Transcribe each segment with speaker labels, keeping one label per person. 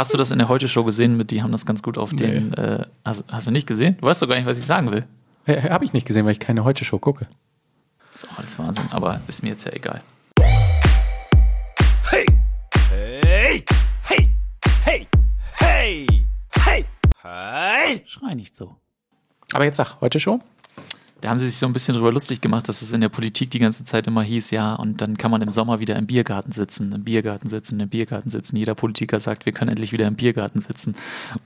Speaker 1: Hast du das in der Heute-Show gesehen? Mit die haben das ganz gut auf den. Äh, hast, hast du nicht gesehen? Du weißt doch gar nicht, was ich sagen will.
Speaker 2: Äh, Habe ich nicht gesehen, weil ich keine Heute-Show gucke.
Speaker 1: Das ist auch alles Wahnsinn, aber ist mir jetzt ja egal.
Speaker 3: Hey! Hey! Hey! Hey! Hey! Hey! Hey!
Speaker 1: Schrei nicht so.
Speaker 2: Aber jetzt sag, Heute-Show?
Speaker 1: Da haben sie sich so ein bisschen drüber lustig gemacht, dass es in der Politik die ganze Zeit immer hieß, ja, und dann kann man im Sommer wieder im Biergarten sitzen, im Biergarten sitzen, im Biergarten sitzen. Jeder Politiker sagt, wir können endlich wieder im Biergarten sitzen.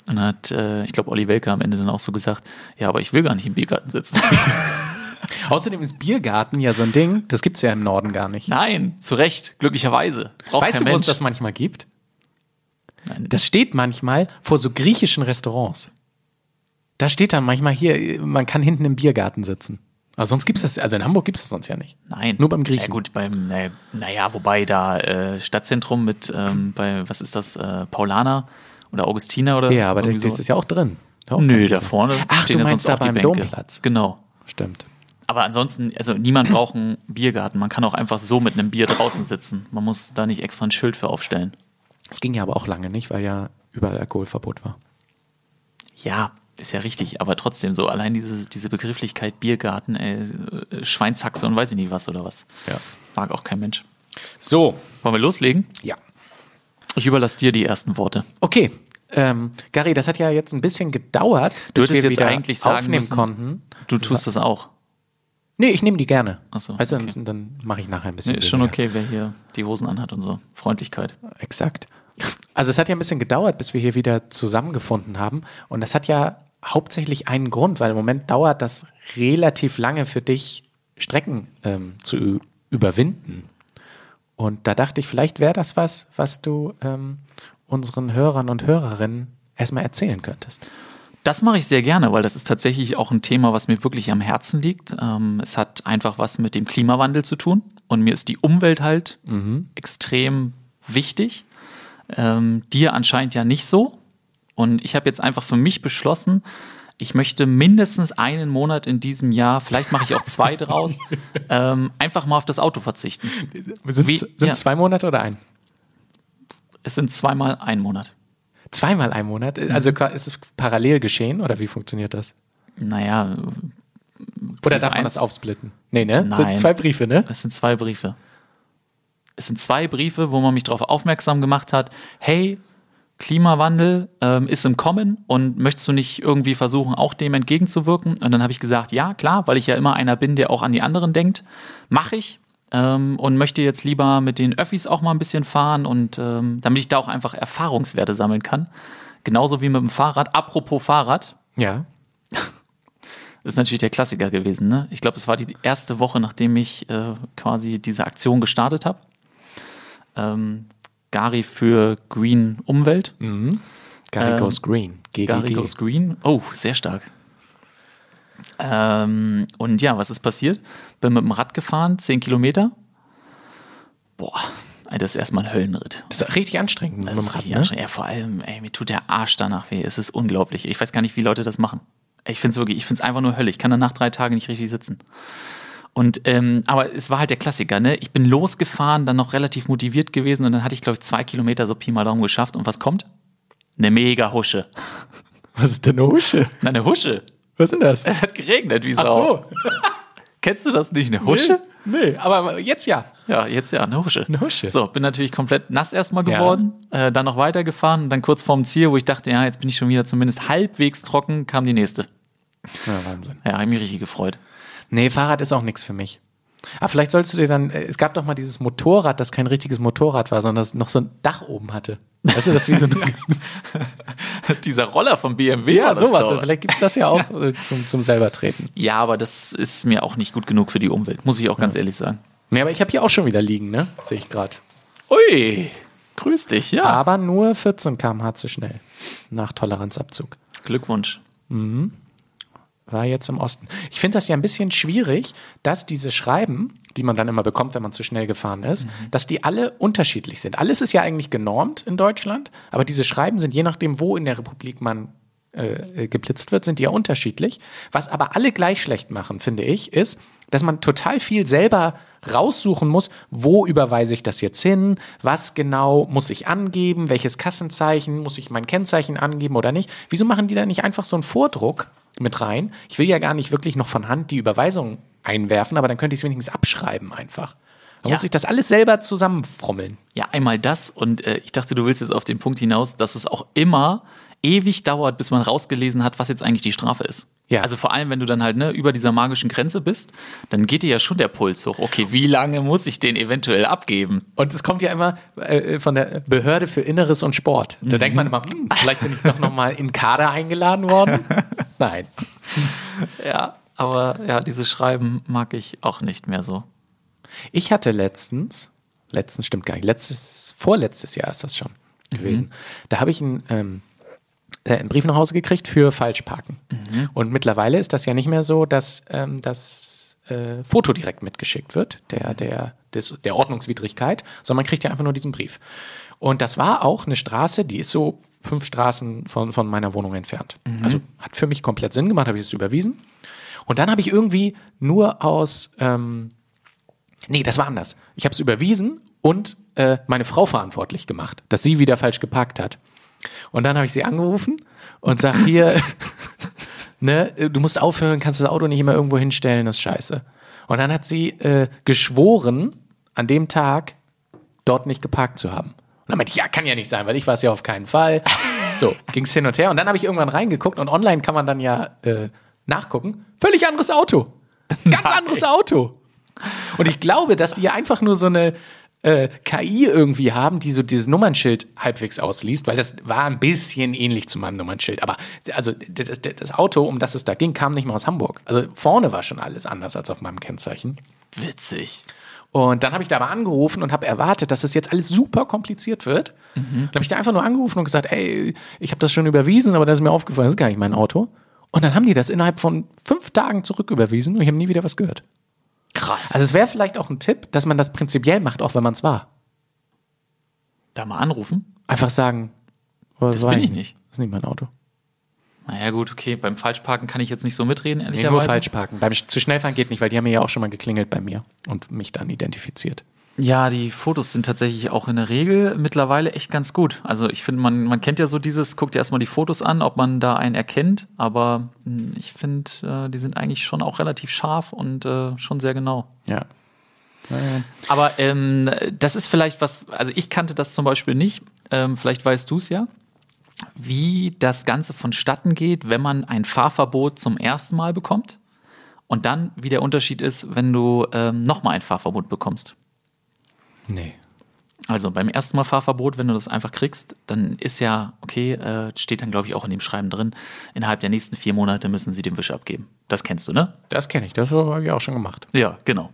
Speaker 1: Und dann hat, äh, ich glaube, Olli Welker am Ende dann auch so gesagt, ja, aber ich will gar nicht im Biergarten sitzen.
Speaker 2: Außerdem ist Biergarten ja so ein Ding, das gibt's ja im Norden gar nicht.
Speaker 1: Nein, zu Recht, glücklicherweise. Braucht
Speaker 2: weißt du, wo es
Speaker 1: Mensch.
Speaker 2: das manchmal gibt?
Speaker 1: Nein.
Speaker 2: Das steht manchmal vor so griechischen Restaurants. Da steht dann manchmal hier, man kann hinten im Biergarten sitzen. Aber sonst gibt's das, also in Hamburg gibt's das sonst ja nicht.
Speaker 1: Nein.
Speaker 2: Nur beim Griechen.
Speaker 1: Ja gut, beim, naja, wobei da äh, Stadtzentrum mit, ähm, bei, was ist das, äh, Paulaner oder Augustiner oder
Speaker 2: Ja, aber das,
Speaker 1: irgendwie
Speaker 2: das ist ja auch drin. Da auch
Speaker 1: Nö, da vorne
Speaker 2: Ach,
Speaker 1: stehen
Speaker 2: du
Speaker 1: ja
Speaker 2: meinst
Speaker 1: sonst
Speaker 2: da
Speaker 1: auch
Speaker 2: beim. Domplatz.
Speaker 1: Genau.
Speaker 2: Stimmt.
Speaker 1: Aber ansonsten, also niemand braucht einen Biergarten. Man kann auch einfach so mit einem Bier draußen sitzen. Man muss da nicht extra ein Schild für aufstellen.
Speaker 2: Das ging ja aber auch lange nicht, weil ja überall Alkoholverbot war.
Speaker 1: Ja, ist ja richtig, aber trotzdem so, allein diese, diese Begrifflichkeit Biergarten, ey, äh, Schweinshaxe und weiß ich nicht was oder was.
Speaker 2: Ja.
Speaker 1: Mag auch kein Mensch.
Speaker 2: So.
Speaker 1: Wollen wir loslegen?
Speaker 2: Ja.
Speaker 1: Ich überlasse dir die ersten Worte.
Speaker 2: Okay. Ähm, Gary, das hat ja jetzt ein bisschen gedauert,
Speaker 1: Du
Speaker 2: bis wir
Speaker 1: jetzt
Speaker 2: wieder
Speaker 1: eigentlich sagen
Speaker 2: aufnehmen
Speaker 1: müssen,
Speaker 2: konnten.
Speaker 1: Du tust das auch.
Speaker 2: Nee, ich nehme die gerne.
Speaker 1: Ach so,
Speaker 2: weißt du,
Speaker 1: okay.
Speaker 2: dann, dann mache ich nachher ein bisschen.
Speaker 1: Nee, ist schon okay, wer hier die Hosen anhat und so. Freundlichkeit.
Speaker 2: Exakt. Also es hat ja ein bisschen gedauert, bis wir hier wieder zusammengefunden haben. Und das hat ja hauptsächlich einen Grund, weil im Moment dauert das relativ lange für dich, Strecken ähm, zu überwinden. Und da dachte ich, vielleicht wäre das was, was du ähm, unseren Hörern und Hörerinnen erstmal erzählen könntest.
Speaker 1: Das mache ich sehr gerne, weil das ist tatsächlich auch ein Thema, was mir wirklich am Herzen liegt. Ähm, es hat einfach was mit dem Klimawandel zu tun und mir ist die Umwelt halt extrem wichtig. Ähm, dir anscheinend ja nicht so. Und ich habe jetzt einfach für mich beschlossen, ich möchte mindestens einen Monat in diesem Jahr, vielleicht mache ich auch zwei draus, ähm, einfach mal auf das Auto verzichten.
Speaker 2: Sind es
Speaker 1: ja.
Speaker 2: zwei Monate oder ein?
Speaker 1: Es sind zweimal ein Monat.
Speaker 2: Zweimal ein Monat? Also ka- ist es parallel geschehen oder wie funktioniert das?
Speaker 1: Naja,
Speaker 2: Oder darf man
Speaker 1: eins.
Speaker 2: das aufsplitten? Nee, ne?
Speaker 1: Nein.
Speaker 2: Sind zwei Briefe, ne?
Speaker 1: Es sind zwei Briefe. Es sind zwei Briefe, wo man mich darauf aufmerksam gemacht hat, hey, Klimawandel ähm, ist im Kommen und möchtest du nicht irgendwie versuchen, auch dem entgegenzuwirken? Und dann habe ich gesagt, ja, klar, weil ich ja immer einer bin, der auch an die anderen denkt. Mache ich ähm, und möchte jetzt lieber mit den Öffis auch mal ein bisschen fahren und ähm, damit ich da auch einfach Erfahrungswerte sammeln kann. Genauso wie mit dem Fahrrad. Apropos Fahrrad,
Speaker 2: Ja.
Speaker 1: das ist natürlich der Klassiker gewesen. Ne? Ich glaube, es war die erste Woche, nachdem ich äh, quasi diese Aktion gestartet habe. Ähm, Gari für Green Umwelt.
Speaker 2: Gary
Speaker 1: Ähm,
Speaker 2: Goes Green. GGG.
Speaker 1: Gari goes Green. Oh, sehr stark. Ähm, und ja, was ist passiert? Bin mit dem Rad gefahren, 10 Kilometer. Boah, das ist erstmal ein Höllenritt.
Speaker 2: Das ist richtig anstrengend mit
Speaker 1: Das
Speaker 2: dem
Speaker 1: ist
Speaker 2: Rad,
Speaker 1: richtig
Speaker 2: ne?
Speaker 1: anstrengend. Ja, vor allem, ey, mir tut der Arsch danach weh. Es ist unglaublich. Ich weiß gar nicht, wie Leute das machen. Ich finde es wirklich, ich finde es einfach nur Hölle. Ich kann danach drei Tage nicht richtig sitzen. Und, ähm, aber es war halt der Klassiker, ne? Ich bin losgefahren, dann noch relativ motiviert gewesen und dann hatte ich, glaube ich, zwei Kilometer so Pi mal Daumen geschafft. Und was kommt? Eine mega Husche.
Speaker 2: Was ist denn eine Husche?
Speaker 1: Na, eine Husche.
Speaker 2: Was sind das?
Speaker 1: Es hat geregnet, wie Sau. Kennst du das nicht? Eine Husche?
Speaker 2: Nee, aber jetzt ja.
Speaker 1: Ja, jetzt ja, eine Husche.
Speaker 2: Eine Husche.
Speaker 1: So, bin natürlich komplett nass erstmal
Speaker 2: Ja.
Speaker 1: geworden, äh, dann noch weitergefahren und dann kurz vorm Ziel, wo ich dachte, ja, jetzt bin ich schon wieder zumindest halbwegs trocken, kam die nächste.
Speaker 2: Ja, Wahnsinn.
Speaker 1: Ja, hab mich richtig gefreut.
Speaker 2: Nee, Fahrrad ist auch nichts für mich. Ah, vielleicht solltest du dir dann, äh, es gab doch mal dieses Motorrad, das kein richtiges Motorrad war, sondern das noch so ein Dach oben hatte. Weißt du, das wie so ein,
Speaker 1: Dieser Roller von BMW
Speaker 2: ja, sowas.
Speaker 1: doch.
Speaker 2: Vielleicht gibt es das ja auch äh, zum, zum selber treten.
Speaker 1: Ja, aber das ist mir auch nicht gut genug für die Umwelt, muss ich auch ganz ehrlich sagen.
Speaker 2: Nee, aber ich habe hier auch schon wieder liegen, ne? Sehe ich gerade.
Speaker 1: Ui, grüß dich, ja.
Speaker 2: Aber nur 14 km/h zu schnell. Nach Toleranzabzug.
Speaker 1: Glückwunsch.
Speaker 2: War jetzt im Osten. Ich finde das ja ein bisschen schwierig, dass diese Schreiben, die man dann immer bekommt, wenn man zu schnell gefahren ist, dass die alle unterschiedlich sind. Alles ist ja eigentlich genormt in Deutschland, aber diese Schreiben sind je nachdem, wo in der Republik man äh, geblitzt wird, sind die ja unterschiedlich. Was aber alle gleich schlecht machen, finde ich, ist, dass man total viel selber raussuchen muss, wo überweise ich das jetzt hin, was genau muss ich angeben, welches Kassenzeichen, muss ich mein Kennzeichen angeben oder nicht. Wieso machen die da nicht einfach so einen Vordruck mit rein? Ich will ja gar nicht wirklich noch von Hand die Überweisung einwerfen, aber dann könnte ich es wenigstens abschreiben einfach. Da
Speaker 1: Ja.
Speaker 2: muss ich das alles selber zusammenfrommeln.
Speaker 1: Ja, einmal das und äh, ich dachte, du willst jetzt auf den Punkt hinaus, dass es auch immer ewig dauert, bis man rausgelesen hat, was jetzt eigentlich die Strafe ist.
Speaker 2: Ja.
Speaker 1: Also vor allem, wenn du dann halt ne, über dieser magischen Grenze bist, dann geht dir ja schon der Puls hoch. Okay, wie lange muss ich den eventuell abgeben?
Speaker 2: Und es kommt ja immer äh, von der Behörde für Inneres und Sport. Da denkt man immer, hm, vielleicht bin ich doch noch mal in Kader eingeladen worden. Nein.
Speaker 1: Ja, aber ja, diese Schreiben mag ich auch nicht mehr so.
Speaker 2: Ich hatte letztens, letztens stimmt gar nicht, letztes, vorletztes Jahr ist das schon gewesen. Da habe ich einen, ähm, äh, einen Brief nach Hause gekriegt für Falschparken. Und mittlerweile ist das ja nicht mehr so, dass ähm, das äh, Foto direkt mitgeschickt wird, der, der, des, der Ordnungswidrigkeit, sondern man kriegt ja einfach nur diesen Brief. Und das war auch eine Straße, die ist so fünf Straßen von, von meiner Wohnung entfernt. Also hat für mich komplett Sinn gemacht, habe ich es überwiesen. Und dann habe ich irgendwie nur aus, ähm, Nee, das war anders. Ich habe es überwiesen und äh, meine Frau verantwortlich gemacht, dass sie wieder falsch geparkt hat. Und dann habe ich sie angerufen und sag hier, ne, du musst aufhören, kannst das Auto nicht immer irgendwo hinstellen, das ist scheiße. Und dann hat sie äh, geschworen, an dem Tag dort nicht geparkt zu haben. Dann meinte ich, ja, kann ja nicht sein, weil ich war es ja auf keinen Fall. So, ging es hin und her. Und dann habe ich irgendwann reingeguckt und online kann man dann ja äh, nachgucken. Völlig anderes Auto. Ganz anderes Auto. Und ich glaube, dass die ja einfach nur so eine äh, KI irgendwie haben, die so dieses Nummernschild halbwegs ausliest, weil das war ein bisschen ähnlich zu meinem Nummernschild. Aber also das, das, das Auto, um das es da ging, kam nicht mal aus Hamburg. Also vorne war schon alles anders als auf meinem Kennzeichen.
Speaker 1: Witzig.
Speaker 2: Und dann habe ich da mal angerufen und habe erwartet, dass das jetzt alles super kompliziert wird. Dann habe ich da einfach nur angerufen und gesagt, ey, ich habe das schon überwiesen, aber das ist mir aufgefallen, das ist gar nicht mein Auto. Und dann haben die das innerhalb von fünf Tagen zurücküberwiesen und ich habe nie wieder was gehört.
Speaker 1: Krass.
Speaker 2: Also es wäre vielleicht auch ein Tipp, dass man das prinzipiell macht, auch wenn man es war.
Speaker 1: da mal anrufen?
Speaker 2: Einfach sagen, oh,
Speaker 1: Das bin ich nicht.
Speaker 2: Das ist nicht mein Auto.
Speaker 1: Naja, gut, okay. Beim Falschparken kann ich jetzt nicht so mitreden,
Speaker 2: Nee,
Speaker 1: ehrlicherweise.
Speaker 2: nur falsch parken. Beim Sch- zu schnell fahren geht nicht, weil die haben mir ja auch schon mal geklingelt bei mir und mich dann identifiziert.
Speaker 1: Ja, die Fotos sind tatsächlich auch in der Regel mittlerweile echt ganz gut. Also ich finde, man, man kennt ja so dieses, guckt ja erstmal die Fotos an, ob man da einen erkennt, aber mh, ich finde, äh, die sind eigentlich schon auch relativ scharf und äh, schon sehr genau.
Speaker 2: Ja.
Speaker 1: Aber ähm, das ist vielleicht was, also ich kannte das zum Beispiel nicht, ähm, vielleicht weißt du es ja, wie das Ganze vonstatten geht, wenn man ein Fahrverbot zum ersten Mal bekommt und dann, wie der Unterschied ist, wenn du ähm, nochmal ein Fahrverbot bekommst.
Speaker 2: Nee.
Speaker 1: Also beim ersten Mal Fahrverbot, wenn du das einfach kriegst, dann ist ja, okay, äh, steht dann glaube ich auch in dem Schreiben drin, innerhalb der nächsten vier Monate müssen sie den Wisch abgeben. Das kennst du, ne?
Speaker 2: Das kenne ich, das habe ich auch schon gemacht.
Speaker 1: Ja, genau.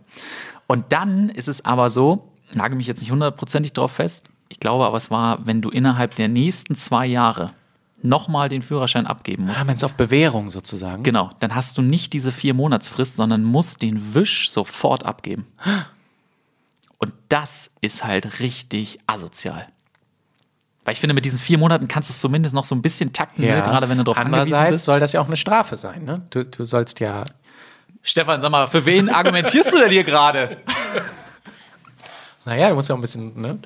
Speaker 1: Und dann ist es aber so, nage mich jetzt nicht hundertprozentig drauf fest, ich glaube aber, es war, wenn du innerhalb der nächsten zwei Jahre nochmal den Führerschein abgeben musst,
Speaker 2: Ah, wenn es auf Bewährung sozusagen.
Speaker 1: genau, dann hast du nicht diese vier Monatsfrist, sondern musst den Wisch sofort abgeben. Und das ist halt richtig asozial. Weil ich finde, mit diesen vier Monaten kannst du es zumindest noch so ein bisschen takten, ne? gerade wenn du drauf angewiesen
Speaker 2: Andererseits
Speaker 1: bist.
Speaker 2: soll das ja auch eine Strafe sein, ne? Du, du sollst ja.
Speaker 1: Stefan, sag mal, für wen argumentierst du denn hier gerade?
Speaker 2: Naja, du musst ja auch ein bisschen, ne?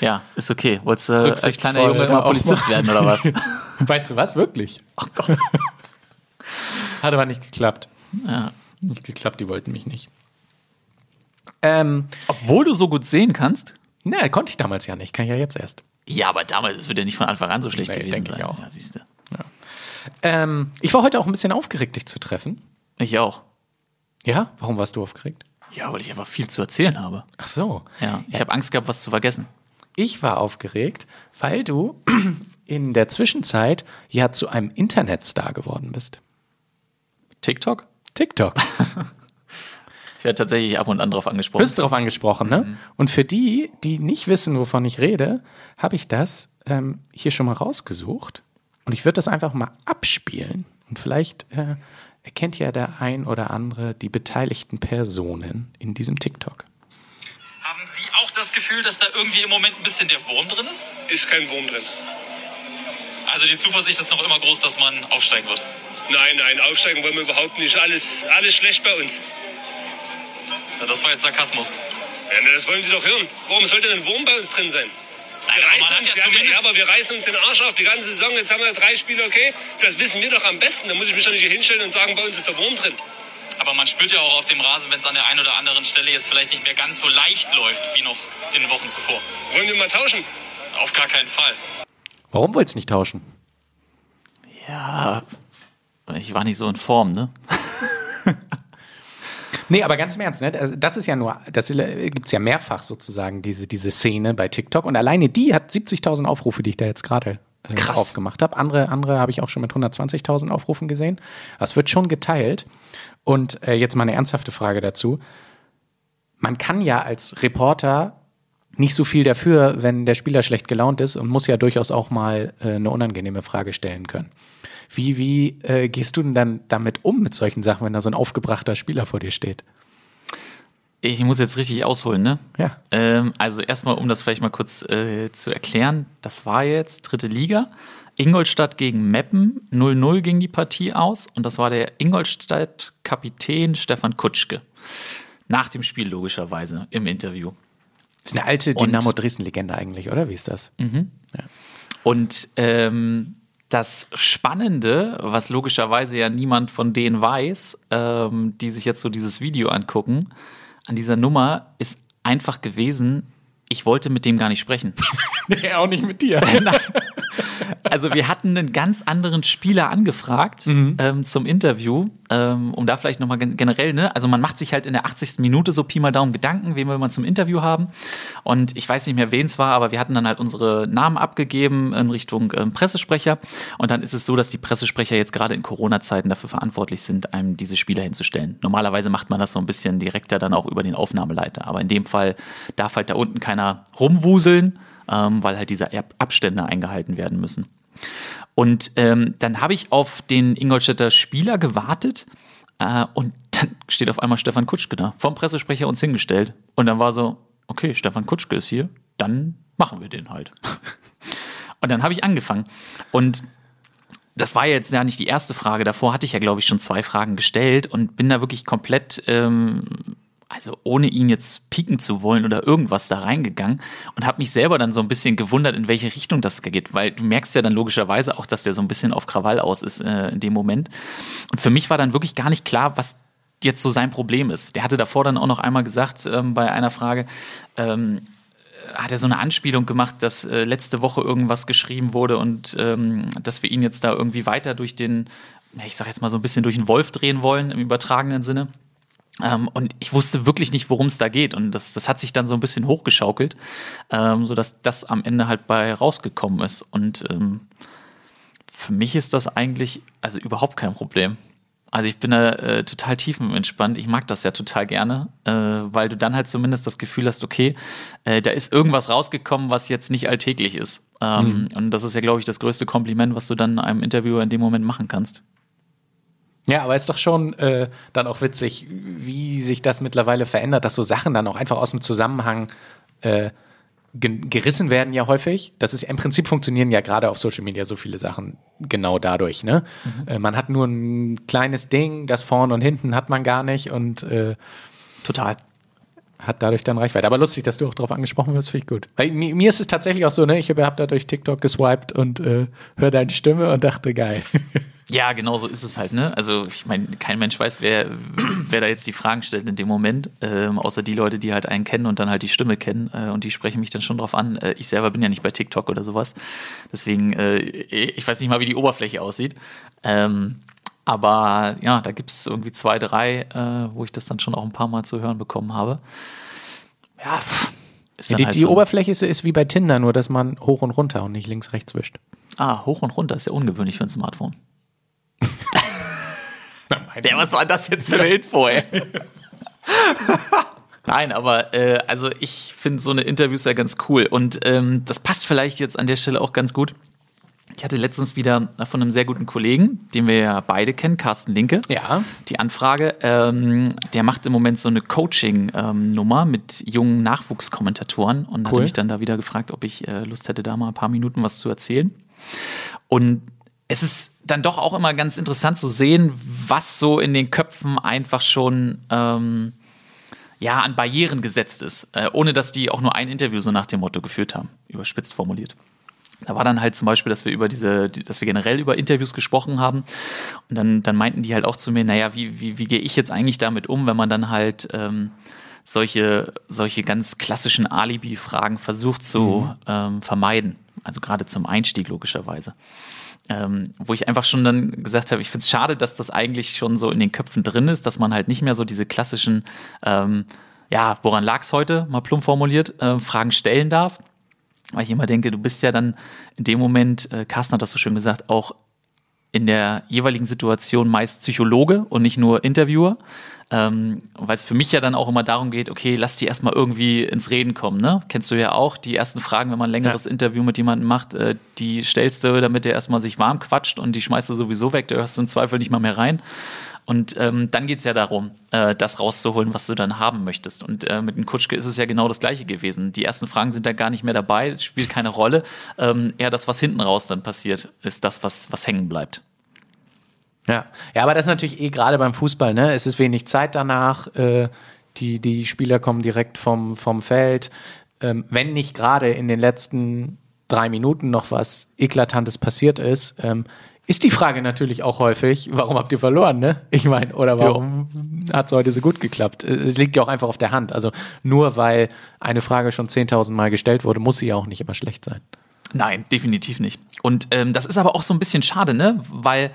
Speaker 1: Ja, ist okay. Wolltest du als
Speaker 2: Rücksichtsvoll
Speaker 1: kleiner Junge immer Polizist werden oder was?
Speaker 2: Weißt du was? Wirklich?
Speaker 1: Oh Gott.
Speaker 2: Hat aber nicht geklappt.
Speaker 1: Ja.
Speaker 2: Nicht geklappt, die wollten mich nicht. Ähm,
Speaker 1: Obwohl du so gut sehen kannst.
Speaker 2: na, konnte ich damals ja nicht, kann ich ja jetzt erst.
Speaker 1: Ja, aber damals es wird ja nicht von Anfang an so schlecht
Speaker 2: Nee,
Speaker 1: gewesen
Speaker 2: denke ich auch.
Speaker 1: Ja, siehst du.
Speaker 2: Ähm, ich war heute auch ein bisschen aufgeregt, dich zu treffen.
Speaker 1: Ich auch.
Speaker 2: Ja? Warum warst du aufgeregt?
Speaker 1: Ja, weil ich einfach viel zu erzählen habe.
Speaker 2: Ach so.
Speaker 1: Ja, ich habe Angst gehabt, was zu vergessen.
Speaker 2: Ich war aufgeregt, weil du in der Zwischenzeit ja zu einem Internetstar geworden bist.
Speaker 1: TikTok?
Speaker 2: TikTok.
Speaker 1: Ich werde tatsächlich ab und an drauf angesprochen.
Speaker 2: Bist darauf angesprochen, ne? Und für die, die nicht wissen, wovon ich rede, habe ich das ähm, hier schon mal rausgesucht. Und ich würde das einfach mal abspielen. Und vielleicht äh, erkennt ja der ein oder andere die beteiligten Personen in diesem TikTok.
Speaker 4: Haben Sie auch Gefühl, dass da irgendwie im Moment ein bisschen der Wurm drin ist?
Speaker 5: Ist kein Wurm drin.
Speaker 4: Also die Zuversicht ist noch immer groß, dass man aufsteigen wird.
Speaker 5: Nein, nein, aufsteigen wollen wir überhaupt nicht. Alles, alles schlecht bei uns.
Speaker 4: Das war jetzt Sarkasmus.
Speaker 5: Ja, das wollen Sie doch hören. Warum sollte denn ein Wurm bei uns drin sein? Wir
Speaker 4: aber
Speaker 5: reißen uns,
Speaker 4: ja
Speaker 5: wir ja, aber wir reißen uns den Arsch auf die ganze Saison. Jetzt haben wir drei Spiele, okay. Das wissen wir doch am besten. Da muss ich mich doch nicht hier hinstellen und sagen, bei uns ist der Wurm drin.
Speaker 4: Aber man spürt ja auch auf dem Rasen, wenn es an der einen oder anderen Stelle jetzt vielleicht nicht mehr ganz so leicht läuft wie noch in den Wochen zuvor.
Speaker 5: Wollen wir mal tauschen?
Speaker 4: Auf gar keinen Fall.
Speaker 2: Warum wolltest du nicht tauschen?
Speaker 1: Ja, ich war nicht so in Form, ne?
Speaker 2: Nee, aber ganz im Ernst, ne? Also das ist ja nur, das gibt es ja mehrfach sozusagen, diese, diese Szene bei TikTok. Und alleine die hat 70.000 Aufrufe, die ich da jetzt gerade
Speaker 1: Krass.
Speaker 2: aufgemacht habe. Andere, andere habe ich auch schon mit 120.000 Aufrufen gesehen. Das wird schon geteilt. Und äh, jetzt mal eine ernsthafte Frage dazu. Man kann ja als Reporter nicht so viel dafür, wenn der Spieler schlecht gelaunt ist und muss ja durchaus auch mal äh, eine unangenehme Frage stellen können. Wie, wie äh, gehst du denn dann damit um mit solchen Sachen, wenn da so ein aufgebrachter Spieler vor dir steht?
Speaker 1: Ich muss jetzt richtig ausholen, ne?
Speaker 2: Ja.
Speaker 1: Ähm, also erstmal, um das vielleicht mal kurz äh, zu erklären, das war jetzt dritte Liga. Ingolstadt gegen Meppen, 0-0 ging die Partie aus und das war der Ingolstadt-Kapitän Stefan Kutschke. Nach dem Spiel logischerweise im Interview.
Speaker 2: Das ist eine alte Dynamo Dresden-Legende eigentlich, oder? Wie ist das?
Speaker 1: Und ähm, das Spannende, was logischerweise ja niemand von denen weiß, ähm, die sich jetzt so dieses Video angucken, an dieser Nummer ist einfach gewesen, ich wollte mit dem gar nicht sprechen.
Speaker 2: Nee, auch nicht mit dir.
Speaker 1: Also wir hatten einen ganz anderen Spieler angefragt ähm, zum Interview, ähm, um da vielleicht nochmal gen generell, ne? Also man macht sich halt in der 80. Minute so Pi mal Daumen Gedanken, wen will man zum Interview haben. Und ich weiß nicht mehr, wen es war, aber wir hatten dann halt unsere Namen abgegeben in Richtung ähm, Pressesprecher. Und dann ist es so, dass die Pressesprecher jetzt gerade in Corona-Zeiten dafür verantwortlich sind, einem diese Spieler hinzustellen. Normalerweise macht man das so ein bisschen direkter dann auch über den Aufnahmeleiter. Aber in dem Fall darf halt da unten keiner rumwuseln, ähm, weil halt diese Ab- Abstände eingehalten werden müssen. Und ähm, dann habe ich auf den Ingolstädter Spieler gewartet äh, und dann steht auf einmal Stefan Kutschke da, vom Pressesprecher uns hingestellt. Und dann war so, okay, Stefan Kutschke ist hier, dann machen wir den halt. und dann habe ich angefangen. Und das war jetzt ja nicht die erste Frage. Davor hatte ich ja, glaube ich, schon zwei Fragen gestellt und bin da wirklich komplett, ähm, also ohne ihn jetzt pieken zu wollen oder irgendwas da reingegangen und habe mich selber dann so ein bisschen gewundert, in welche Richtung das geht, weil du merkst ja dann logischerweise auch, dass der so ein bisschen auf Krawall aus ist äh, in dem Moment. Und für mich war dann wirklich gar nicht klar, was jetzt so sein Problem ist. Der hatte davor dann auch noch einmal gesagt ähm, bei einer Frage, ähm, hat er so eine Anspielung gemacht, dass äh, letzte Woche irgendwas geschrieben wurde und ähm, dass wir ihn jetzt da irgendwie weiter durch den, ich sag jetzt mal so ein bisschen durch den Wolf drehen wollen im übertragenen Sinne. Ähm, und ich wusste wirklich nicht, worum es da geht. Und das, das hat sich dann so ein bisschen hochgeschaukelt, ähm, sodass das am Ende halt bei rausgekommen ist. Und ähm, für mich ist das eigentlich also überhaupt kein Problem. Also ich bin da äh, total tiefenentspannt. Ich mag das ja total gerne, äh, weil du dann halt zumindest das Gefühl hast, okay, äh, da ist irgendwas rausgekommen, was jetzt nicht alltäglich ist. Ähm, Und das ist ja, glaube ich, das größte Kompliment, was du dann einem Interviewer in dem Moment machen kannst.
Speaker 2: Ja, aber ist doch schon äh, dann auch witzig, wie sich das mittlerweile verändert, dass so Sachen dann auch einfach aus dem Zusammenhang äh, ge gerissen werden ja häufig. Das ist im Prinzip funktionieren ja gerade auf Social Media so viele Sachen genau dadurch. Ne? Äh, man hat nur ein kleines Ding, das vorne und hinten hat man gar nicht und äh,
Speaker 1: Total.
Speaker 2: Hat dadurch dann Reichweite. Aber lustig, dass du auch darauf angesprochen wirst, finde ich gut. Weil mir, mir ist es tatsächlich auch so, ne? Ich habe hab da durch TikTok geswiped und äh, höre deine Stimme und dachte, geil.
Speaker 1: Ja, genau so ist es halt, ne? Also ich meine, kein Mensch weiß, wer, wer da jetzt die Fragen stellt in dem Moment, ähm, außer die Leute, die halt einen kennen und dann halt die Stimme kennen äh, und die sprechen mich dann schon drauf an. Äh, ich selber bin ja nicht bei TikTok oder sowas. Deswegen, äh, ich weiß nicht mal, wie die Oberfläche aussieht. Ähm, aber ja, da gibt es irgendwie zwei, drei, äh, wo ich das dann schon auch ein paar Mal zu hören bekommen habe. Ja, dann
Speaker 2: die
Speaker 1: halt
Speaker 2: die
Speaker 1: so.
Speaker 2: Oberfläche ist, ist wie bei Tinder, nur dass man hoch und runter und nicht links, rechts wischt.
Speaker 1: Ah, hoch und runter ist ja ungewöhnlich für ein Smartphone. Der, was war das jetzt für eine Info, ey? Nein, aber äh, also ich finde so eine Interviews ja ganz cool und ähm, das passt vielleicht jetzt an der Stelle auch ganz gut. Ich hatte letztens wieder von einem sehr guten Kollegen, den wir ja beide kennen, Carsten Linke,
Speaker 2: Ja.
Speaker 1: die Anfrage. Ähm, der macht im Moment so eine Coaching-Nummer mit jungen Nachwuchskommentatoren und hatte
Speaker 2: Cool.
Speaker 1: mich dann da wieder gefragt, ob ich äh, Lust hätte, da mal ein paar Minuten was zu erzählen. Und es ist dann doch auch immer ganz interessant zu sehen, was so in den Köpfen einfach schon ähm, ja, an Barrieren gesetzt ist, äh, ohne dass die auch nur ein Interview so nach dem Motto geführt haben, überspitzt formuliert. Da war dann halt zum Beispiel, dass wir über diese, die- dass wir generell über Interviews gesprochen haben. Und dann, dann meinten die halt auch zu mir, naja, wie, wie, wie gehe ich jetzt eigentlich damit um, wenn man dann halt ähm, solche, solche ganz klassischen Alibi-Fragen versucht zu ähm, vermeiden. Also gerade zum Einstieg logischerweise. Ähm, wo ich einfach schon dann gesagt habe, ich finde es schade, dass das eigentlich schon so in den Köpfen drin ist, dass man halt nicht mehr so diese klassischen, ähm, ja, woran lag es heute, mal plump formuliert, äh, Fragen stellen darf. Weil ich immer denke, du bist ja dann in dem Moment, äh, Carsten hat das so schön gesagt, auch in der jeweiligen Situation meist Psychologe und nicht nur Interviewer. Ähm, weil es für mich ja dann auch immer darum geht, okay, lass die erstmal irgendwie ins Reden kommen. Ne? Kennst du ja auch, die ersten Fragen, wenn man ein längeres Interview mit jemandem macht, äh, die stellst du, damit der erstmal sich warm quatscht und die schmeißt du sowieso weg, da hörst du im Zweifel nicht mal mehr rein. Und ähm, dann geht's ja darum, äh, das rauszuholen, was du dann haben möchtest. Und äh, mit dem Kutschke ist es ja genau das Gleiche gewesen. Die ersten Fragen sind da gar nicht mehr dabei, es spielt keine Rolle. Ähm, eher das, was hinten raus dann passiert, ist das, was, was hängen bleibt.
Speaker 2: Ja. ja, aber das ist natürlich eh gerade beim Fußball, ne? Es ist wenig Zeit danach. Äh, die, die Spieler kommen direkt vom, vom Feld. Ähm, wenn nicht gerade in den letzten drei Minuten noch was Eklatantes passiert ist, ähm, ist die Frage natürlich auch häufig, warum habt ihr verloren, ne? Ich meine, oder warum hat es heute so gut geklappt? Äh, Es liegt ja auch einfach auf der Hand. Also nur weil eine Frage schon 10.000 Mal gestellt wurde, muss sie ja auch nicht immer schlecht sein.
Speaker 1: Nein, definitiv nicht. Und ähm, das ist aber auch so ein bisschen schade, ne? Weil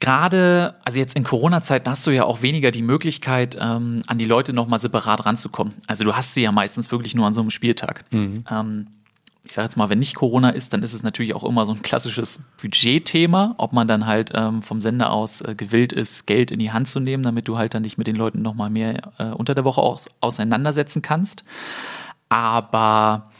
Speaker 1: gerade, also jetzt in Corona-Zeiten hast du ja auch weniger die Möglichkeit, ähm, an die Leute nochmal separat ranzukommen. Also du hast sie ja meistens wirklich nur an so einem Spieltag. Ähm, ich sage jetzt mal, wenn nicht Corona ist, dann ist es natürlich auch immer so ein klassisches Budgetthema, ob man dann halt ähm, vom Sender aus äh, gewillt ist, Geld in die Hand zu nehmen, damit du halt dann dich mit den Leuten nochmal mehr äh, unter der Woche aus auseinandersetzen kannst. Aber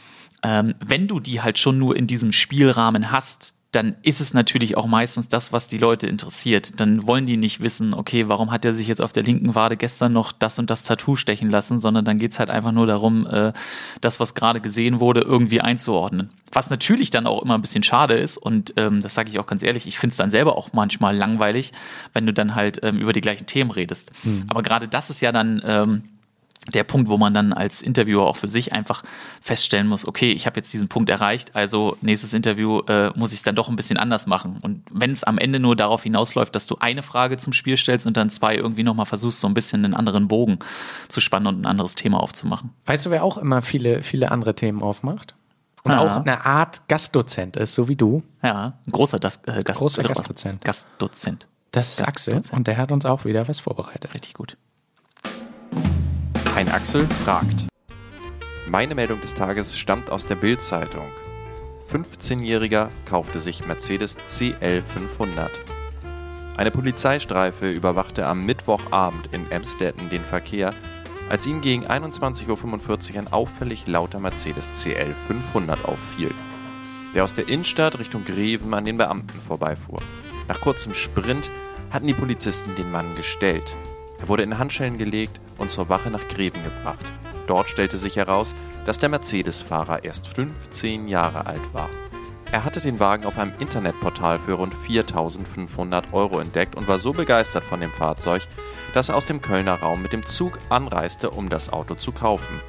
Speaker 1: ähm, wenn du die halt schon nur in diesem Spielrahmen hast, dann ist es natürlich auch meistens das, was die Leute interessiert. Dann wollen die nicht wissen, okay, warum hat er sich jetzt auf der linken Wade gestern noch das und das Tattoo stechen lassen, sondern dann geht's halt einfach nur darum, äh, das, was gerade gesehen wurde, irgendwie einzuordnen. Was natürlich dann auch immer ein bisschen schade ist und ähm, das sage ich auch ganz ehrlich, ich finde es dann selber auch manchmal langweilig, wenn du dann halt ähm, über die gleichen Themen redest. Aber gerade das ist ja dann... Ähm, der Punkt, wo man dann als Interviewer auch für sich einfach feststellen muss, okay, ich habe jetzt diesen Punkt erreicht, also nächstes Interview äh, muss ich es dann doch ein bisschen anders machen. Und wenn es am Ende nur darauf hinausläuft, dass du eine Frage zum Spiel stellst und dann zwei irgendwie nochmal versuchst, so ein bisschen einen anderen Bogen zu spannen und ein anderes Thema aufzumachen.
Speaker 2: Weißt du, wer auch immer viele, viele andere Themen aufmacht? Und
Speaker 1: Ah.
Speaker 2: auch eine Art Gastdozent ist, so wie du.
Speaker 1: Ja, ein großer das, äh, Gast,
Speaker 2: Großer
Speaker 1: äh,
Speaker 2: Gastdozent.
Speaker 1: Gastdozent.
Speaker 2: Das ist Axel und der hat uns auch wieder was vorbereitet.
Speaker 1: Richtig gut.
Speaker 6: Ein Axel fragt. Meine Meldung des Tages stammt aus der Bild-Zeitung. 15-Jähriger kaufte sich Mercedes CL 500. Eine Polizeistreife überwachte am Mittwochabend in Emstetten den Verkehr, als ihm gegen 21.45 Uhr ein auffällig lauter Mercedes CL 500 auffiel, der aus der Innenstadt Richtung Greven an den Beamten vorbeifuhr. Nach kurzem Sprint hatten die Polizisten den Mann gestellt. Er wurde in Handschellen gelegt und zur Wache nach Greven gebracht. Dort stellte sich heraus, dass der Mercedes-Fahrer erst 15 Jahre alt war. Er hatte den Wagen auf einem Internetportal für rund 4.500 Euro entdeckt und war so begeistert von dem Fahrzeug, dass er aus dem Kölner Raum mit dem Zug anreiste, um das Auto zu kaufen.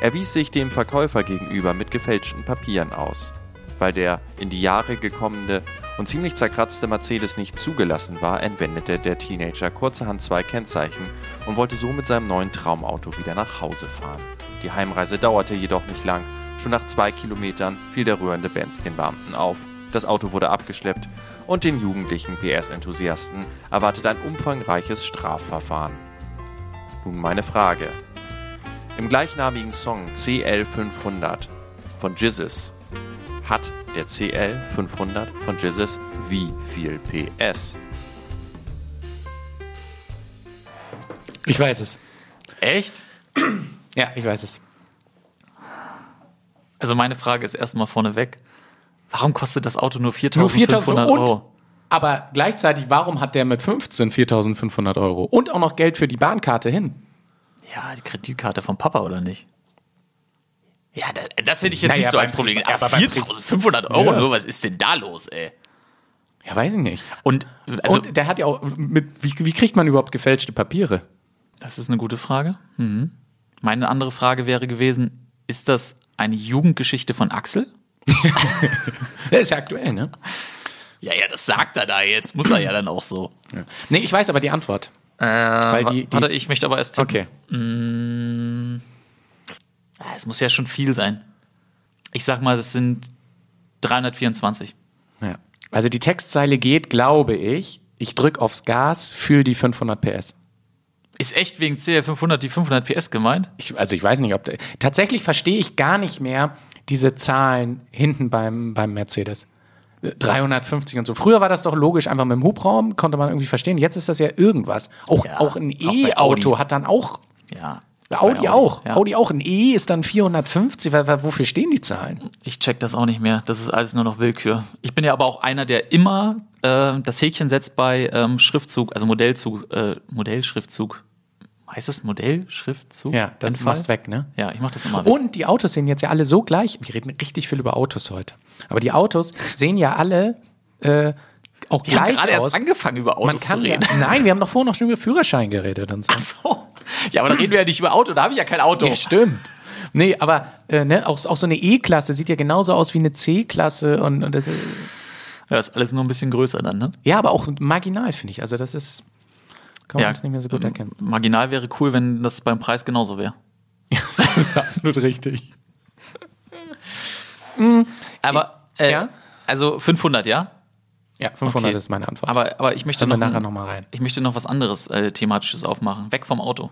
Speaker 6: Er wies sich dem Verkäufer gegenüber mit gefälschten Papieren aus. Weil der in die Jahre gekommene und ziemlich zerkratzte Mercedes nicht zugelassen war, entwendete der Teenager kurzerhand zwei Kennzeichen und wollte so mit seinem neuen Traumauto wieder nach Hause fahren. Die Heimreise dauerte jedoch nicht lang. Schon nach zwei Kilometern fiel der rührende Benz den Beamten auf. Das Auto wurde abgeschleppt und den jugendlichen PS-Enthusiasten erwartet ein umfangreiches Strafverfahren. Nun meine Frage. Im gleichnamigen Song CL500 von Jizzes hat der CL 500 von Jizzes wie viel PS?
Speaker 2: Ich weiß es.
Speaker 1: Echt?
Speaker 2: Ja, ich weiß es.
Speaker 1: Also meine Frage ist erstmal vorneweg. Warum kostet das Auto nur 4.500
Speaker 2: Nur 4.500
Speaker 1: Euro?
Speaker 2: aber gleichzeitig, warum hat der mit 15 4.500 Euro und auch noch Geld für die Bahnkarte hin?
Speaker 1: Ja, die Kreditkarte vom Papa oder nicht? Ja, das, das hätte ich jetzt
Speaker 2: Naja,
Speaker 1: nicht so als Problem. Aber
Speaker 2: aber beim
Speaker 1: 4.500 Euro
Speaker 2: Ja.
Speaker 1: nur, was ist denn da los, ey?
Speaker 2: Ja, weiß ich nicht.
Speaker 1: Und, also,
Speaker 2: und der hat ja auch, mit, wie, wie kriegt man überhaupt gefälschte Papiere?
Speaker 1: Das ist eine gute Frage. Mhm. Meine andere Frage wäre gewesen, ist das eine Jugendgeschichte von Axel?
Speaker 2: Der ist ja aktuell, ne?
Speaker 1: Ja, ja, das sagt er da jetzt. Muss er ja dann auch so.
Speaker 2: Ja. Nee, ich weiß aber die Antwort.
Speaker 1: Äh, Weil
Speaker 2: die- die-
Speaker 1: warte, ich möchte aber erst tippen.
Speaker 2: Okay.
Speaker 1: Es muss ja schon viel sein. Ich sag mal, es sind 324.
Speaker 2: Ja. Also die Textzeile geht, glaube ich, ich drück aufs Gas, fühl die 500 PS.
Speaker 1: Ist echt wegen CL500 die 500 PS gemeint?
Speaker 2: Ich, also ich weiß nicht, ob... Tatsächlich verstehe ich gar nicht mehr diese Zahlen hinten beim, beim Mercedes. 350 und so. Früher war das doch logisch, einfach mit dem Hubraum, konnte man irgendwie verstehen. Jetzt ist das ja irgendwas. Auch,
Speaker 1: Ja,
Speaker 2: auch ein. E-Auto hat dann auch...
Speaker 1: Ja.
Speaker 2: Audi,
Speaker 1: Bei
Speaker 2: auch.
Speaker 1: Ja.
Speaker 2: Audi auch. Ein E ist dann 450. Wa- wa- Wofür stehen die Zahlen?
Speaker 1: Ich check das auch nicht mehr. Das ist alles nur noch Willkür. Ich bin ja aber auch einer, der immer äh, das Häkchen setzt bei ähm, Schriftzug, also Modellzug, äh, Modellschriftzug. Heißt das Modellschriftzug?
Speaker 2: Ja, das
Speaker 1: Endfall?
Speaker 2: machst weg, ne?
Speaker 1: Ja, ich mach das immer weg.
Speaker 2: Und die Autos sehen jetzt ja alle so gleich. Wir reden richtig viel über Autos heute. Aber die Autos sehen ja alle äh, auch
Speaker 1: Wir haben
Speaker 2: gleich
Speaker 1: gerade
Speaker 2: aus.
Speaker 1: erst angefangen, über
Speaker 2: Man
Speaker 1: Autos
Speaker 2: kann
Speaker 1: zu
Speaker 2: ja,
Speaker 1: reden.
Speaker 2: nein, wir haben doch vorhin noch schon über Führerschein geredet und so.
Speaker 1: Ach so. Ja, aber da reden wir ja nicht über Auto, da habe ich ja kein Auto.
Speaker 2: Ja, stimmt. Nee, aber äh, ne, auch, auch so eine E-Klasse sieht ja genauso aus wie eine C-Klasse und, und das, äh,
Speaker 1: Ja, ist alles nur ein bisschen größer dann, ne?
Speaker 2: ja, aber auch marginal, finde ich. Also das ist, kann man
Speaker 1: Ja,
Speaker 2: das nicht mehr so gut erkennen.
Speaker 1: Marginal wäre cool, wenn das beim Preis genauso wäre.
Speaker 2: Das ist absolut richtig.
Speaker 1: Aber, äh,
Speaker 2: Ja?
Speaker 1: also 500, ja?
Speaker 2: Ja, 500
Speaker 1: Okay.
Speaker 2: ist meine Antwort.
Speaker 1: Aber, aber ich möchte noch,
Speaker 2: nachher noch mal rein.
Speaker 1: Ich möchte noch was anderes äh, thematisches aufmachen. Weg vom Auto.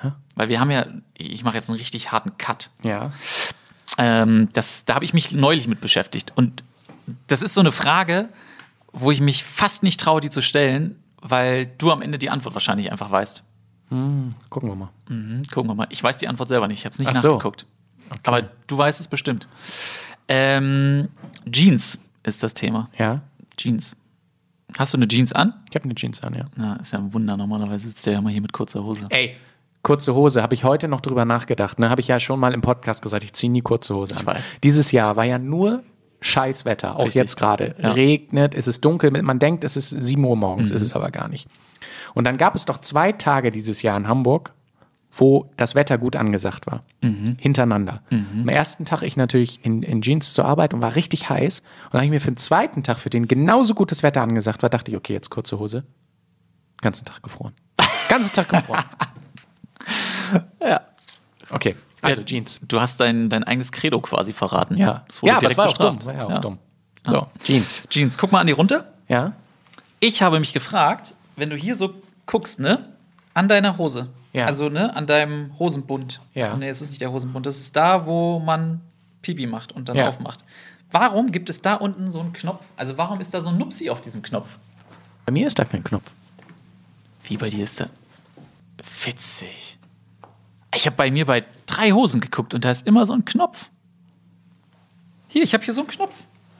Speaker 2: Hä?
Speaker 1: Weil wir haben ja, ich mache jetzt einen richtig harten Cut.
Speaker 2: ja.
Speaker 1: Ähm, das, da habe ich mich neulich mit beschäftigt. Und das ist so eine Frage, wo ich mich fast nicht traue, die zu stellen, weil du am Ende die Antwort wahrscheinlich einfach weißt.
Speaker 2: Gucken wir mal.
Speaker 1: Mhm, gucken wir mal. Ich weiß die Antwort selber nicht. Ich habe es nicht
Speaker 2: Ach so.
Speaker 1: nachgeguckt. Aber du weißt es bestimmt. Ähm, Jeans ist das Thema.
Speaker 2: Ja.
Speaker 1: Jeans. Hast du eine Jeans an?
Speaker 2: Ich habe eine Jeans an, ja.
Speaker 1: Na, ist ja ein Wunder. Normalerweise sitzt der ja mal hier mit kurzer Hose.
Speaker 2: Ey, kurze Hose, habe ich heute noch drüber nachgedacht. Ne? Habe ich ja schon mal im Podcast gesagt, ich ziehe nie kurze Hose an.
Speaker 1: weiß.
Speaker 2: Dieses Jahr war ja nur Scheißwetter, auch
Speaker 1: Richtig.
Speaker 2: jetzt gerade.
Speaker 1: Ja.
Speaker 2: Regnet, es ist dunkel, man denkt, es ist 7 Uhr morgens, ist es aber gar nicht. Und dann gab es doch zwei Tage dieses Jahr in Hamburg, wo das Wetter gut angesagt war. Hintereinander. Am ersten Tag ich natürlich in, in Jeans zur Arbeit und war richtig heiß. Und dann habe ich mir für den zweiten Tag, für den genauso gutes Wetter angesagt war, dachte ich, okay, jetzt kurze Hose. Ganzen Tag gefroren. Ganzen Tag gefroren.
Speaker 1: Ja.
Speaker 2: Okay, also
Speaker 1: Ja,
Speaker 2: Jeans.
Speaker 1: Du hast dein, dein eigenes Credo quasi verraten.
Speaker 2: Ja,
Speaker 1: Das wurde
Speaker 2: ja aber das
Speaker 1: direkt
Speaker 2: war auch dumm. War ja auch
Speaker 1: Ja.
Speaker 2: dumm. So, Jeans.
Speaker 1: Jeans, guck mal an die runter.
Speaker 2: Ja?
Speaker 1: Ich habe mich gefragt, wenn du hier so guckst, ne, an deiner Hose.
Speaker 2: Ja.
Speaker 1: Also, ne, an deinem Hosenbund.
Speaker 2: Ja.
Speaker 1: Ne, es ist nicht der Hosenbund, das ist da, wo man Pipi macht und dann
Speaker 2: Ja.
Speaker 1: aufmacht. Warum gibt es da unten so einen Knopf? Also, warum ist da so ein Nupsi auf diesem Knopf?
Speaker 2: Bei mir ist da kein Knopf.
Speaker 1: Wie bei dir ist der? Witzig. Ich habe bei mir bei drei Hosen geguckt und da ist immer so ein Knopf. Hier, ich habe hier so einen Knopf.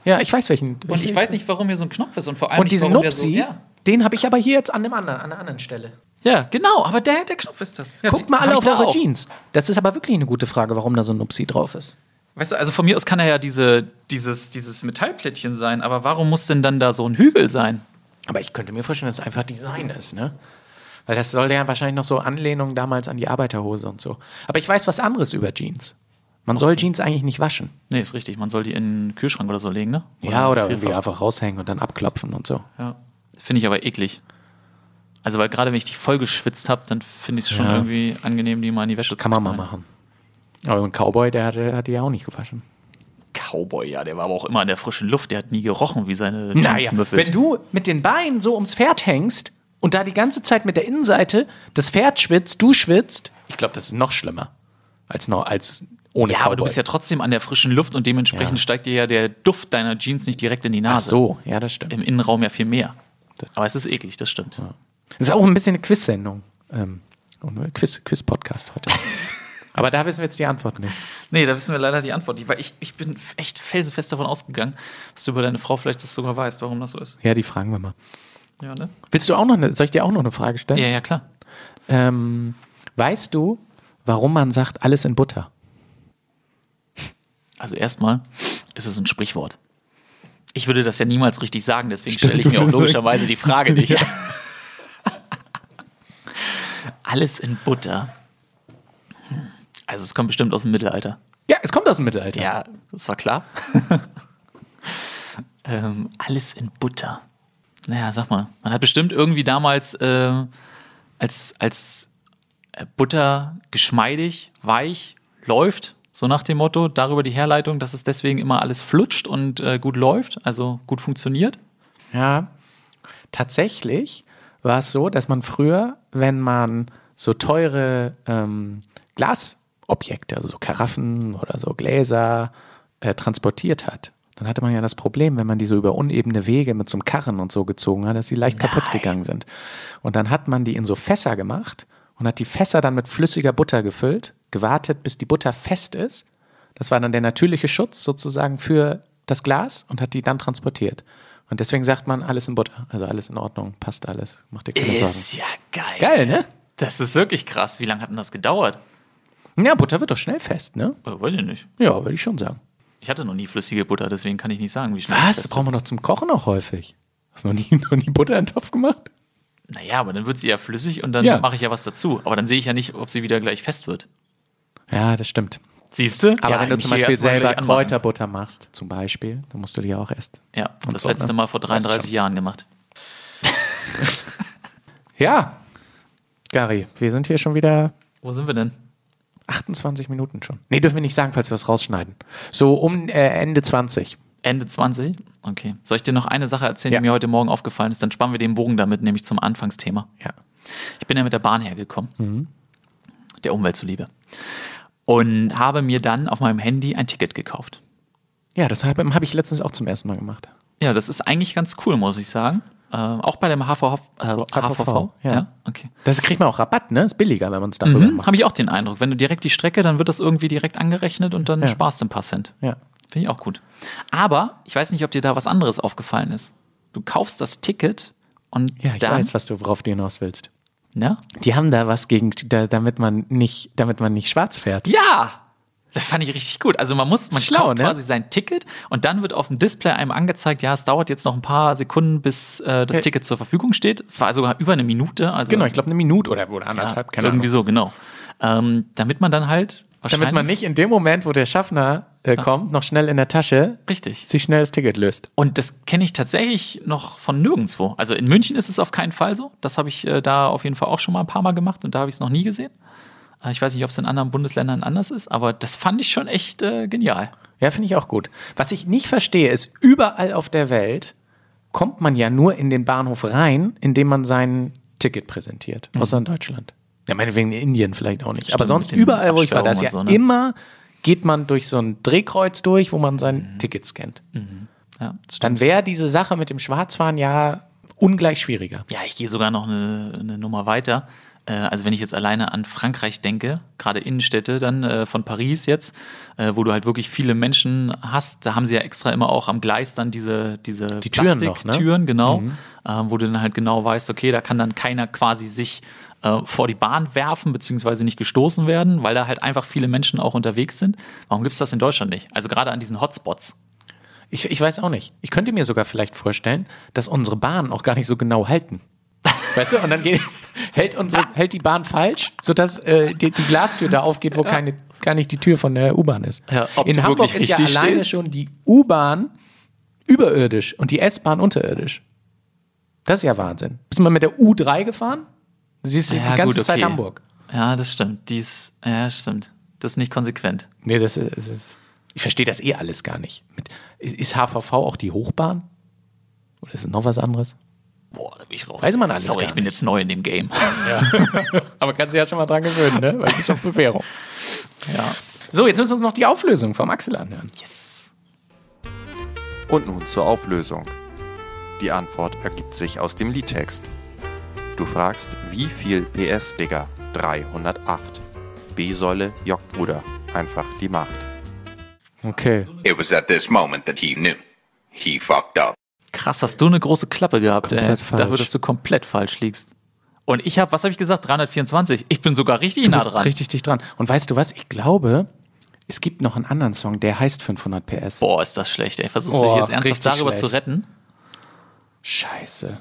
Speaker 2: Ja, ich weiß welchen.
Speaker 1: Und ich weiß nicht, warum hier so ein Knopf ist und vor allem
Speaker 2: Und diesen Nupsi,
Speaker 1: so, ja.
Speaker 2: den habe ich aber hier jetzt an, dem anderen, an einer anderen Stelle.
Speaker 1: Ja, genau, aber der, der Knopf ist das. Ja,
Speaker 2: Guckt mal alle auf eure. Jeans. Das ist aber wirklich eine gute Frage, warum da so ein Nupsi drauf ist.
Speaker 1: Weißt du, also von mir aus kann er ja diese, dieses, dieses Metallplättchen sein, aber warum muss denn dann da so ein Hügel sein?
Speaker 2: Aber ich könnte mir vorstellen, dass es einfach Design ist, ne? Weil das soll ja wahrscheinlich noch so Anlehnung damals an die Arbeiterhose und so. Aber ich weiß was anderes über Jeans. Man soll Jeans eigentlich nicht waschen.
Speaker 1: Nee, ist richtig. Man soll die in den Kühlschrank oder so legen, ne?
Speaker 2: ja, oder irgendwie einfach raushängen und dann abklopfen und so.
Speaker 1: Ja. Finde ich aber eklig. Also, weil gerade wenn ich die voll geschwitzt habe, dann finde ich es schon
Speaker 2: Ja.
Speaker 1: irgendwie angenehm, die mal in die Wäsche
Speaker 2: Kann
Speaker 1: zu
Speaker 2: man mal machen. Aber ein Cowboy, der hatte, hat die ja auch nicht gewaschen.
Speaker 1: Cowboy, ja, der war aber auch immer in der frischen Luft. Der hat nie gerochen wie seine
Speaker 2: Naja,
Speaker 1: Jeansmüffel.
Speaker 2: wenn du mit den Beinen so ums Pferd hängst und da die ganze Zeit mit der Innenseite das Pferd schwitzt, du schwitzt, ich glaube, das ist noch schlimmer als, noch, als ohne
Speaker 1: ja,
Speaker 2: Cowboy.
Speaker 1: aber du bist ja trotzdem an der frischen Luft und dementsprechend
Speaker 2: Ja.
Speaker 1: steigt dir ja der Duft deiner Jeans nicht direkt in die
Speaker 2: Ach
Speaker 1: Nase.
Speaker 2: so, ja, das stimmt.
Speaker 1: Im Innenraum ja viel mehr. Aber es ist eklig, das stimmt.
Speaker 2: Das ist auch ein bisschen eine Quiz-Sendung. Ähm, Quiz- Quiz-Podcast heute. aber da wissen wir jetzt die Antwort nicht.
Speaker 1: Nee, da wissen wir leider die Antwort. nicht, Weil ich, ich bin echt felsenfest davon ausgegangen, dass du über deine Frau vielleicht das sogar weißt, warum das so ist.
Speaker 2: Ja, die fragen wir mal.
Speaker 1: Ja, ne?
Speaker 2: Willst du auch noch eine, soll ich dir auch noch eine Frage stellen?
Speaker 1: Ja, ja, klar.
Speaker 2: Ähm, weißt du, warum man sagt, alles in Butter?
Speaker 1: Also erstmal ist es ein Sprichwort. Ich würde das ja niemals richtig sagen, deswegen stelle ich mir auch logischerweise die Frage nicht. Alles in Butter. Also es kommt bestimmt aus dem Mittelalter.
Speaker 2: Ja, es kommt aus dem Mittelalter.
Speaker 1: Ja, das war klar. ähm, alles in Butter. Naja, sag mal, man hat bestimmt irgendwie damals äh, als, als äh, Butter geschmeidig, weich läuft, so nach dem Motto, darüber die Herleitung, dass es deswegen immer alles flutscht und äh, gut läuft, also gut funktioniert.
Speaker 2: Ja, tatsächlich war es so, dass man früher, wenn man so teure ähm, Glasobjekte, also so Karaffen oder so Gläser äh, transportiert hat, dann hatte man ja das Problem, wenn man die so über unebene Wege mit so einem Karren und so gezogen hat, dass sie leicht kaputt
Speaker 1: Nein.
Speaker 2: gegangen sind. Und dann hat man die in so Fässer gemacht und hat die Fässer dann mit flüssiger Butter gefüllt, gewartet, bis die Butter fest ist. Das war dann der natürliche Schutz sozusagen für das Glas und hat die dann transportiert. Und deswegen sagt man, alles in Butter. Also alles in Ordnung, passt alles. Macht dir keine Sorgen.
Speaker 1: Ist ja geil.
Speaker 2: Geil, ne?
Speaker 1: Das ist wirklich krass. Wie lange hat denn das gedauert?
Speaker 2: Ja, Butter wird doch schnell fest, ne?
Speaker 1: Äh, weiß ich nicht.
Speaker 2: Ja, würde ich schon sagen.
Speaker 1: Ich hatte noch nie flüssige Butter, deswegen kann ich nicht sagen, wie schnell
Speaker 2: Was?
Speaker 1: das
Speaker 2: brauchen wir doch zum Kochen auch häufig. Hast du noch nie, noch nie Butter in den Topf gemacht?
Speaker 1: Naja, aber dann wird sie ja flüssig und dann
Speaker 2: Ja.
Speaker 1: mache ich ja was dazu. Aber dann sehe ich ja nicht, ob sie wieder gleich fest wird.
Speaker 2: Ja, das stimmt.
Speaker 1: Siehst du?
Speaker 2: Aber
Speaker 1: ja,
Speaker 2: wenn du zum Beispiel selber. Kräuterbutter machst, zum Beispiel, dann musst du die auch erst.
Speaker 1: Ja,
Speaker 2: und
Speaker 1: das
Speaker 2: so,
Speaker 1: letzte
Speaker 2: ne?
Speaker 1: Mal vor
Speaker 2: Weißt du
Speaker 1: 33
Speaker 2: schon.
Speaker 1: Jahren gemacht.
Speaker 2: Ja. Gary, wir sind hier schon wieder
Speaker 1: Wo sind wir denn?
Speaker 2: 28 Minuten schon. Nee, dürfen wir nicht sagen, falls wir es rausschneiden. So um äh, Ende 20.
Speaker 1: Ende 20? Okay. Soll ich dir noch eine Sache erzählen,
Speaker 2: Ja.
Speaker 1: die mir heute Morgen aufgefallen ist? Dann spannen wir den Bogen damit, nämlich zum Anfangsthema.
Speaker 2: Ja.
Speaker 1: Ich bin ja mit der Bahn hergekommen.
Speaker 2: Mhm.
Speaker 1: Der Umwelt zuliebe. Und habe mir dann auf meinem Handy ein Ticket gekauft.
Speaker 2: Ja, das habe hab ich letztens auch zum ersten Mal gemacht.
Speaker 1: Ja, das ist eigentlich ganz cool, muss ich sagen. Äh, auch bei dem HVV. Äh, HVV,
Speaker 2: ja.
Speaker 1: okay.
Speaker 2: Das kriegt man auch Rabatt, ne? Ist billiger, wenn man es darüber
Speaker 1: Mhm,
Speaker 2: macht.
Speaker 1: Habe ich auch den Eindruck. Wenn du direkt die Strecke, dann wird das irgendwie direkt angerechnet und dann
Speaker 2: Ja.
Speaker 1: sparst du ein paar Cent.
Speaker 2: Ja.
Speaker 1: Finde ich auch gut. Aber ich weiß nicht, ob dir da was anderes aufgefallen ist. Du kaufst das Ticket und
Speaker 2: Ja, ich
Speaker 1: dann,
Speaker 2: weiß, was du, worauf du hinaus willst.
Speaker 1: ne?
Speaker 2: Die haben da was gegen, da, damit man nicht, damit man nicht schwarz fährt.
Speaker 1: Ja! Das fand ich richtig gut. Also man muss, man
Speaker 2: Schlau,
Speaker 1: kauft
Speaker 2: ne?
Speaker 1: quasi sein Ticket und dann wird auf dem Display einem angezeigt, ja, es dauert jetzt noch ein paar Sekunden, bis äh, das
Speaker 2: Ja.
Speaker 1: Ticket zur Verfügung steht. Es war sogar über eine Minute. Also,
Speaker 2: Genau, ich glaube eine Minute oder, oder
Speaker 1: ja,
Speaker 2: anderthalb, keine
Speaker 1: irgendwie
Speaker 2: Ahnung.
Speaker 1: so, genau. Ähm, damit man dann halt wahrscheinlich
Speaker 2: Damit man nicht in dem Moment, wo der Schaffner äh, kommt, noch schnell in der Tasche
Speaker 1: richtig.
Speaker 2: sich schnell das Ticket löst.
Speaker 1: Und das kenne ich tatsächlich noch von nirgendwo. Also in München ist es auf keinen Fall so. Das habe ich äh, da auf jeden Fall auch schon mal ein paar Mal gemacht und da habe ich es noch nie gesehen. Äh, ich weiß nicht, ob es in anderen Bundesländern anders ist, aber das fand ich schon echt äh, genial.
Speaker 2: Ja, finde ich auch gut. Was ich nicht verstehe, ist, überall auf der Welt kommt man ja nur in den Bahnhof rein, indem man sein Ticket präsentiert. Außer in Deutschland. Ja, meinetwegen in Indien vielleicht auch nicht. Aber
Speaker 1: Stimmt,
Speaker 2: sonst
Speaker 1: mit den
Speaker 2: überall, wo ich war, da ist ja
Speaker 1: so, ne?
Speaker 2: immer, geht man durch so ein Drehkreuz durch, wo man sein Ticket scannt.
Speaker 1: Ja, das stimmt.
Speaker 2: Dann wäre diese Sache mit dem Schwarzfahren ja ungleich schwieriger.
Speaker 1: Ja, ich gehe sogar noch eine, eine Nummer weiter. Äh, Also wenn ich jetzt alleine an Frankreich denke, gerade Innenstädte dann äh, von Paris jetzt, äh, wo du halt wirklich viele Menschen hast, da haben sie ja extra immer auch am Gleis dann diese, diese
Speaker 2: Die Türen noch, ne?
Speaker 1: Türen, genau, äh, wo du dann halt genau weißt, okay, da kann dann keiner quasi sich äh, vor die Bahn werfen, beziehungsweise nicht gestoßen werden, weil da halt einfach viele Menschen auch unterwegs sind. Warum gibt es das in Deutschland nicht? Also gerade an diesen Hotspots.
Speaker 2: Ich, ich weiß auch nicht. Ich könnte mir sogar vielleicht vorstellen, dass unsere Bahnen auch gar nicht so genau halten. Weißt du, und dann geht, hält, unsere, hält die Bahn falsch, sodass äh, die, die Glastür da aufgeht, wo keine, gar nicht die Tür von der U-Bahn ist.
Speaker 1: Ja,
Speaker 2: In Hamburg ist ja alleine
Speaker 1: stehst.
Speaker 2: schon die U-Bahn überirdisch und die S-Bahn unterirdisch. Das ist ja Wahnsinn. Bist du mal mit der U3 gefahren? Du siehst die ganze Zeit Hamburg.
Speaker 1: Ja, das stimmt. Die ist, ja, stimmt. Das ist nicht konsequent.
Speaker 2: Nee, das ist, das ist ich verstehe das eh alles gar nicht. Mit, ist, ist HVV auch die Hochbahn? Oder ist es noch was anderes?
Speaker 1: Boah, da bin ich raus.
Speaker 2: Weiß man alles
Speaker 1: Sorry,
Speaker 2: gar
Speaker 1: ich bin
Speaker 2: nicht.
Speaker 1: jetzt neu in dem Game.
Speaker 2: Aber kannst du ja schon mal dran gewöhnen, ne? Weil es ist auf Bewährung.
Speaker 1: ja.
Speaker 2: So, jetzt müssen wir uns noch die Auflösung vom Axel anhören.
Speaker 1: Yes.
Speaker 6: Und nun zur Auflösung. Die Antwort ergibt sich aus dem Liedtext. Du fragst, wie viel PS, Digga? 308. B-Säule, Jockbruder. Einfach die Macht.
Speaker 2: Okay.
Speaker 7: It was at this moment that he knew. He fucked up.
Speaker 1: Krass, hast du eine große Klappe gehabt, ey.
Speaker 2: Falsch.
Speaker 1: Dafür, dass du komplett falsch liegst. Und ich habe, was habe ich gesagt? 324. Ich bin sogar richtig
Speaker 2: Du
Speaker 1: nah
Speaker 2: bist
Speaker 1: dran.
Speaker 2: richtig dicht dran. Und weißt du was? Ich glaube, es gibt noch einen anderen Song, der heißt 500 PS.
Speaker 1: Boah, ist das schlecht, ey. Versuchst du dich jetzt ernsthaft darüber
Speaker 2: schlecht.
Speaker 1: zu retten?
Speaker 2: Scheiße.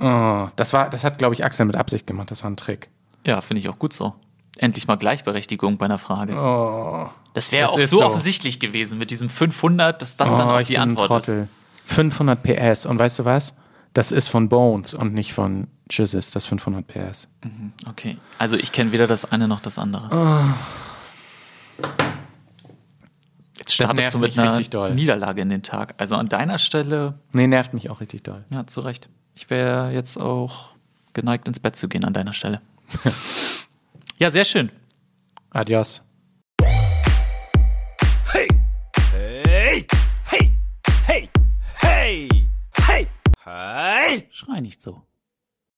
Speaker 2: Oh, das war, das hat, glaube ich, Axel mit Absicht gemacht. Das war ein Trick.
Speaker 1: Ja, finde ich auch gut so. Endlich mal Gleichberechtigung bei einer Frage.
Speaker 2: Oh,
Speaker 1: das wäre auch so,
Speaker 2: so.
Speaker 1: offensichtlich gewesen mit diesem 500, dass das dann
Speaker 2: oh
Speaker 1: auch
Speaker 2: ich
Speaker 1: die Antwort ist.
Speaker 2: Trottel. 500 PS. Und weißt du was? Das ist von Bones und nicht von Jizzes, das 500 PS.
Speaker 1: Okay, also ich kenne weder das eine noch das andere. Jetzt startest
Speaker 2: nervt
Speaker 1: du mit einer. Niederlage in den Tag. Also an deiner Stelle,
Speaker 2: Nee, nervt mich auch richtig doll.
Speaker 1: ja, zu Recht. Ich wäre jetzt auch geneigt, ins Bett zu gehen an deiner Stelle. ja, sehr schön.
Speaker 2: Adios.
Speaker 3: Hey.
Speaker 1: Schrei nicht so.